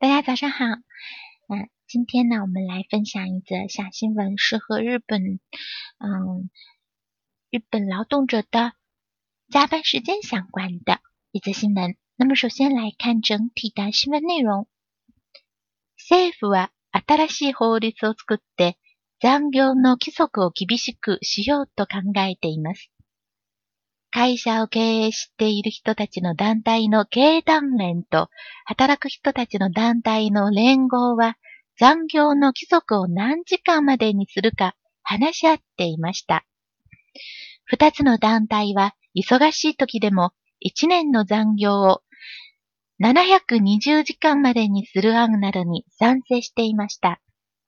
大家早上好。嗯，今天呢，我们来分享一则小新闻，是和日本，嗯，日本劳动者的加班时间相关的一则新闻。那么，首先来看整体的新闻内容。政府は新しい法律を作って残業の規則を厳しくしようと考えています。 会社を経営している人たちの団体の経団連と働く人たちの団体の連合は残業の規則を何時間までにするか話し合っていました。二つの団体は忙しい時でも一年の残業を720時間までにする案などに賛成していました。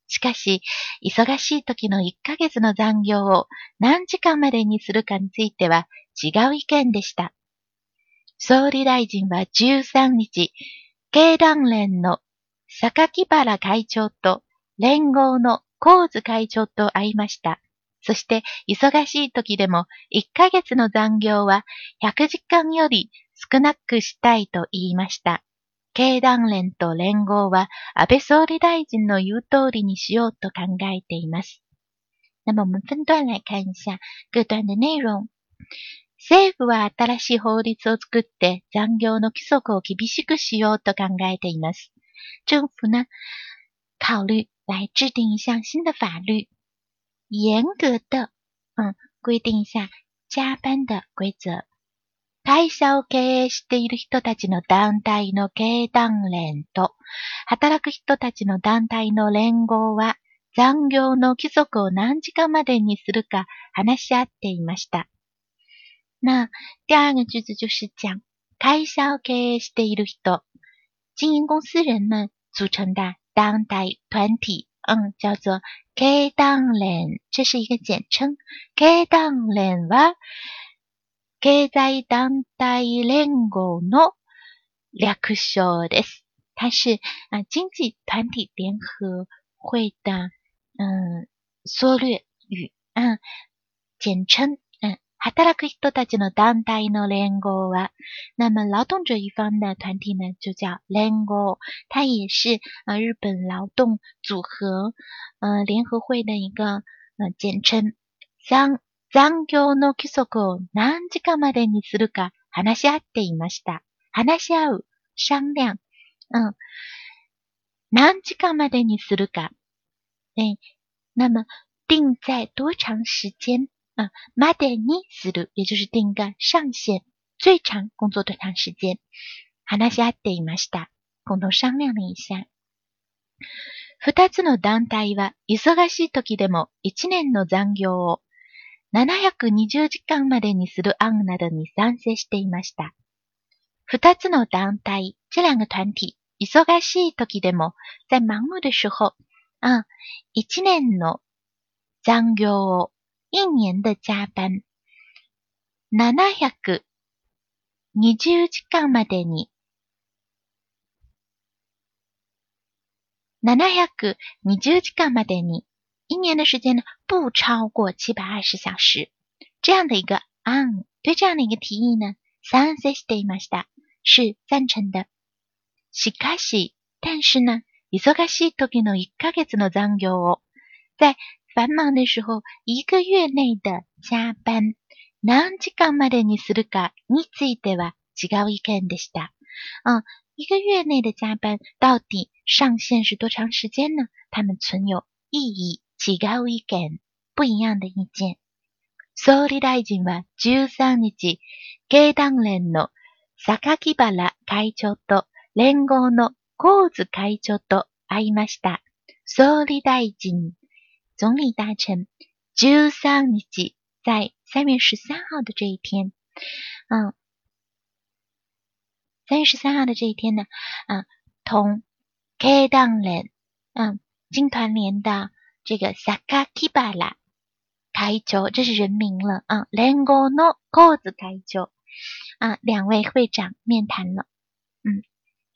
しかし、忙しい時の1ヶ月の残業を何時間までにするかについては違う意見でした。総理大臣は13日、経団連の榊原会長と連合の高津会長と会いました。そして、忙しい時でも1ヶ月の残業は100時間より少なくしたいと言いました。経団連と連合は安倍総理大臣の言う通りにしようと考えています。那么我们分段来看一下各段的内容。政府は新しい法律を作って残業の規則を厳しくしようと考えています。政府呢，考虑来制定一项新的法律，严格的，嗯，规定一下加班的规则。会社を経営している人たちの団体の経団連と、働く人たちの団体の連合は、残業の規則を何時間までにするか話し合っていました。那第二个句子就是讲开销経営している人，经营公司人们组成的当代团体，嗯，叫做経団連，这是一个简称。経団連は経済団体連合の略称です。它是啊经济团体联合会的嗯缩略语，嗯简称。働く人たちの団体の連合は，那么劳动者一方的团体呢，就叫連合，它也是呃日本劳动组合呃联合会的一个呃简称。残残業の規則を何時間までにするか話し合っていました。話し合う、商量。うん。何時間までにするか。那么定在多长时间？啊，までにする，也就是定个上限，最长工作多长时间。話し合っていました。共同商量了一下。二つの団体は忙しい時でも一年の残業を720時間までにする案などに賛成していました。二つの団体、这两个团体、忙しい時でも、在忙碌的时候、啊、一年の残業を一年的加班、720時間までに、720時間までに、一年的时间呢，不超过七百二十小时。这样的一个案，对这样的一个提议呢，賛成していました。是赞成的。しかし、但是呢、忙しい時の1ヶ月の残業を、在繁忙的时候，一个月内的加班何時間までにするかについては違う意見でした。嗯，一个月内的加班到底上限是多长时间呢？他们存有异议、違う意見、不一样的意見。総理大臣は13日、経団連の榊原会長と連合の高津会長と会いました。総理大臣总理大臣十三日在三月十三号的这一天，嗯，三月十三号的这一天呢，嗯，同 K 党联，嗯，金团联的这个 Sakakibara 开球，这是人名了啊，Lengo no Koz 开球啊，两位会长面谈了，嗯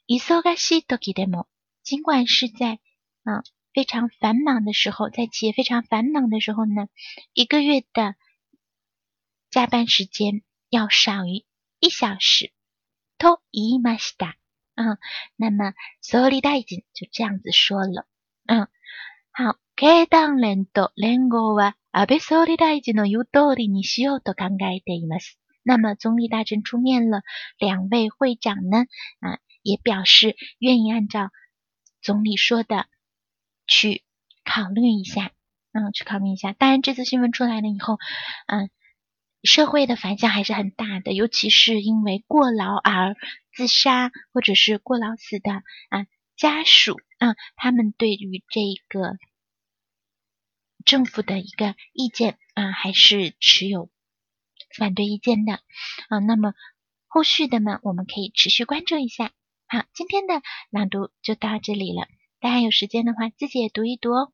，Isogashi toki demo，尽管是在啊。非常繁忙的时候，在企业非常繁忙的时候呢，一个月的加班时间要少于一小时。と言いました。 嗯，那么総理大臣就这样子说了。嗯，好，経団連と連合は安倍総理大臣の言う通りにしようと考えています。那么总理大臣出面了，两位会长呢，啊，也表示愿意按照总理说的 去考虑一下，嗯，去考虑一下。当然，这次新闻出来了以后，嗯。社会的反响还是很大的，尤其是因为过劳而自杀或者是过劳死的啊家属啊，他们对于这个政府的一个意见啊，还是持有反对意见的啊。那么后续的呢，我们可以持续关注一下。好，今天的朗读就到这里了，大家有时间的话自己也读一读哦。